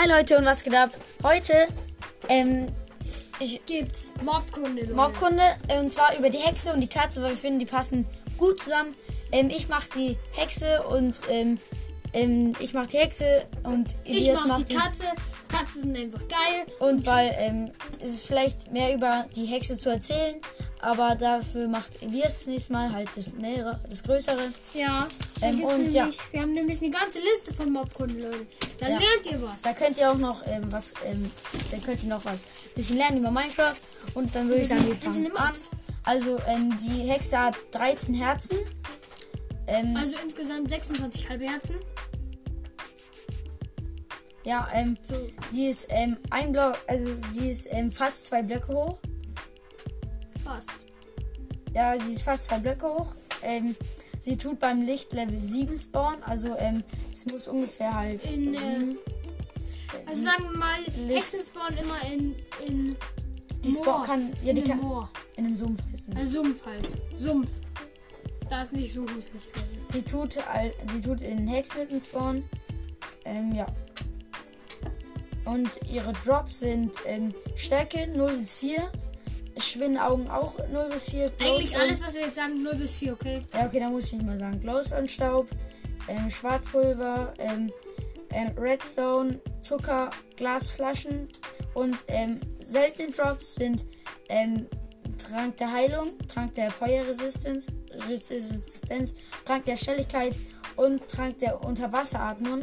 Hi Leute und was geht ab? Heute ähm, ich, Gibt's Mobkunde. Leute. Mobkunde äh, und zwar über die Hexe und die Katze, weil wir finden, die passen gut zusammen. Ähm, ich mache die Hexe und ähm, ähm, ich mache die Hexe und Ich Elias mach macht die Katze. Katzen sind einfach geil. Und weil ähm, es ist vielleicht mehr über die Hexe zu erzählen, aber dafür macht Elias das nächste Mal halt das mehrere, das größere. Ja. Ähm, und nämlich, ja. wir haben nämlich eine ganze Liste von Mobkunden, Leute. Da Ja. lernt ihr was. Da könnt ihr auch noch ähm, was, ähm, da könnt ihr noch was bisschen lernen über Minecraft und dann würde ich sagen, wir fangen an. Also ähm, die Hexe hat 13 Herzen. Ähm, Also insgesamt 26 halbe Herzen. ja, ähm, So. sie ist ähm, ein Block, also sie ist ähm, fast zwei Blöcke hoch. Fast. Ja, sie ist fast zwei Blöcke hoch. Ähm, sie tut beim Licht Level 7 spawnen, also ähm, es muss ungefähr halt In, äh, Also sagen wir mal, Licht. Hexen spawnen immer in, in die spawn kann, ja, die in einem kann Moor. in einem Sumpf heißen. Also Sumpf halt. Sumpf. Da ist nicht so hohes Lichtlevel. Sie tut, al- sie tut in Hexenhütten spawnen. Ähm, ja. Und ihre Drops sind ähm, Stärke 0 bis 4. Schwinnaugen auch 0 bis 4. Eigentlich Glowstone- alles, was wir jetzt sagen, 0 bis 4, okay? Ja, okay, da muss ich nicht mal sagen. Glowstone-Staub, ähm, Schwarzpulver, ähm, ähm, Redstone, Zucker, Glasflaschen und ähm, seltene Drops sind ähm, Trank der Heilung, Trank der Feuerresistenz, Resistenz, Trank der Schnelligkeit und Trank der Unterwasseratmung.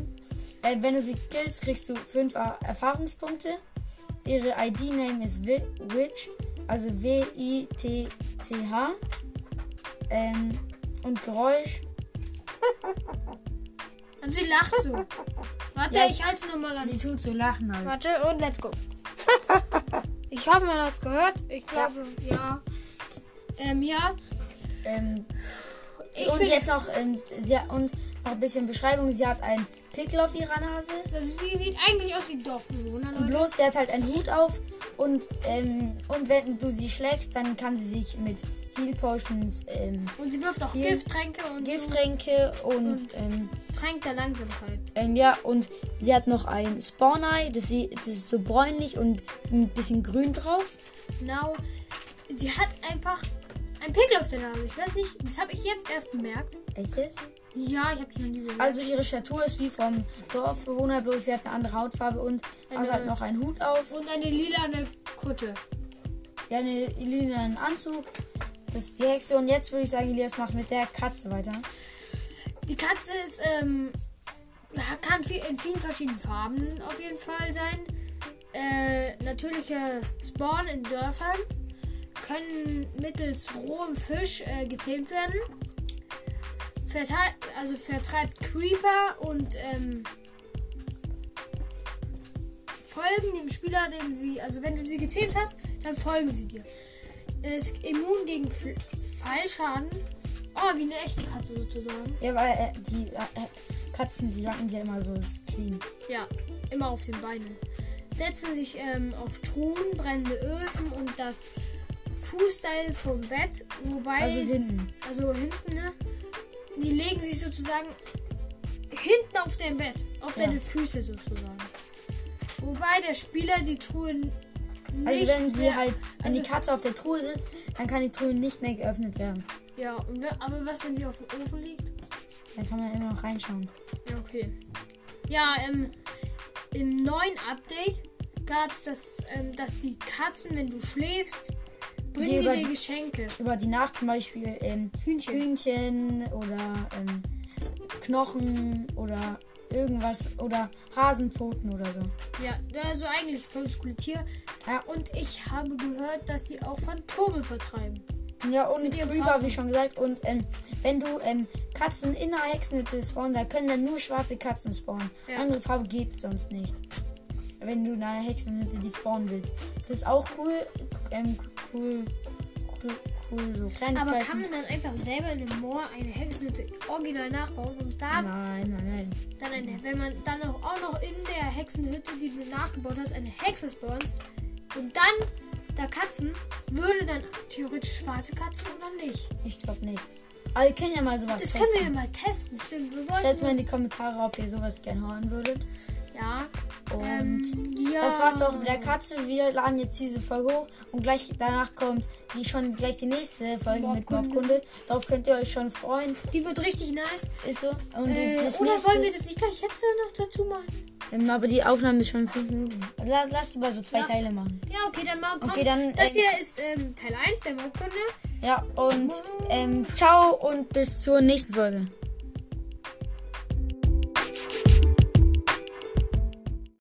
Äh, wenn du sie killst, kriegst du 5 Erfahrungspunkte. Ihre ID-Name ist Wi- Witch, also W-I-T-C-H. Ähm, und Geräusch. Also sie lacht so. Warte, Ja, ich halte sie nochmal an. Sie tut so lachen halt. Warte und let's go. Ich hoffe, man hat es gehört. Ich glaube, ja. Ähm, ja. Ähm, Ich und jetzt noch, ähm, sie, und noch ein bisschen Beschreibung. Sie hat einen Pickel auf ihrer Nase. Also sie sieht eigentlich aus wie Dorfbewohner, Und bloß, sie hat halt einen Hut auf. Und, ähm, und wenn du sie schlägst, dann kann sie sich mit Heal Potions, ähm, Und sie wirft auch. Gifttränke und Gifttränke und, Und- ähm, so Trank der Langsamkeit. ähm, ja, und sie hat noch ein Spawn-Eye. Das, sie- das ist so bräunlich und ein bisschen grün drauf. Genau. Sie hat einfach einen Pickel auf der Nase. Ich weiß nicht, das habe ich jetzt erst bemerkt. Echtes? Ja, ich habe es noch nie bemerkt. Also ihre Statur ist wie vom Dorfbewohner, bloß sie hat eine andere Hautfarbe und Eine- also hat noch einen Hut auf. und eine lilane Kutte. Ja, einen lilanen Anzug. Das ist die Hexe. Und jetzt würde ich sagen, Elias macht mit der Katze weiter. Die Katze ist, ähm, kann in vielen verschiedenen Farben auf jeden Fall sein. Äh, natürliche Spawn in Dörfern können mittels rohem Fisch äh, gezähmt werden. Also vertreibt Creeper und ähm, folgen dem Spieler, dem sie, also wenn du sie gezähmt hast, dann folgen sie dir. Ist immun gegen F Fallschaden. Oh, wie eine echte Katze sozusagen. Ja, weil äh, die äh, Katzen, die sagen ja immer so clean. Ja, immer auf den Beinen. Setzen sich ähm, auf Truhen, brennende Öfen und das Fußteil vom Bett, wobei, Also hinten. also hinten, ne? Die legen sich sozusagen hinten auf dein Bett, auf Ja. deine Füße sozusagen. Wobei der Spieler die Truhen nicht Also wenn sie mehr, halt, wenn also- die Katze auf der Truhe sitzt, dann kann die Truhe nicht mehr geöffnet werden. Ja, und we- aber was, wenn sie auf dem Ofen liegt? Dann kann man immer noch reinschauen. Ja, Okay. Ja, ähm, im neuen Update gab es das, ähm, dass die Katzen, wenn du schläfst, bringen Die über Geschenke. Über die Nacht zum Beispiel ähm, Hühnchen. Hühnchen oder ähm, Knochen oder irgendwas oder Hasenpfoten oder so. Ja, also eigentlich voll das coole Tier. Ja. Und ich habe gehört, dass sie auch Phantome vertreiben. Ja, und Farben. wie schon gesagt. Und ähm, wenn du ähm, Katzen in einer Hexenhütte spawnen, da können dann nur schwarze Katzen spawnen. Ja. Andere Farbe geht sonst nicht. Wenn du in einer Hexenhütte die spawnen willst. Das ist auch cool. Ähm, cool, cool, cool, so Kleinigkeiten. Aber kann man dann einfach selber in dem Moor eine Hexenhütte original nachbauen und da Nein, nein, nein. dann eine, wenn man dann auch, noch in der Hexenhütte, die du nachgebaut hast, eine Hexe spawnst und dann da Katzen, würde dann theoretisch schwarze Katzen oder nicht? Ich glaube nicht. Aber ihr könnt ja mal sowas Das testen. können wir ja mal testen, stimmt. Wir Schreibt mal in die Kommentare, ob ihr sowas gerne hören würdet. Ja, Und ja. das war's auch mit der Katze. Wir laden jetzt diese Folge hoch und gleich danach kommt die schon gleich die nächste Folge mit Mobkunde. Mobkunde. Darauf könnt ihr euch schon freuen. Die wird richtig nice. Ist so. Äh, oder nächste, wollen wir das nicht gleich jetzt noch dazu machen? Ähm, aber die Aufnahme ist schon fünf Minuten. Lass, lass über so zwei Lass- Teile machen. Ja, okay, dann mal. Komm. Okay, dann, das ähm, hier ist ähm, Teil 1 der Mobkunde. Ja, und ähm, ciao und bis zur nächsten Folge.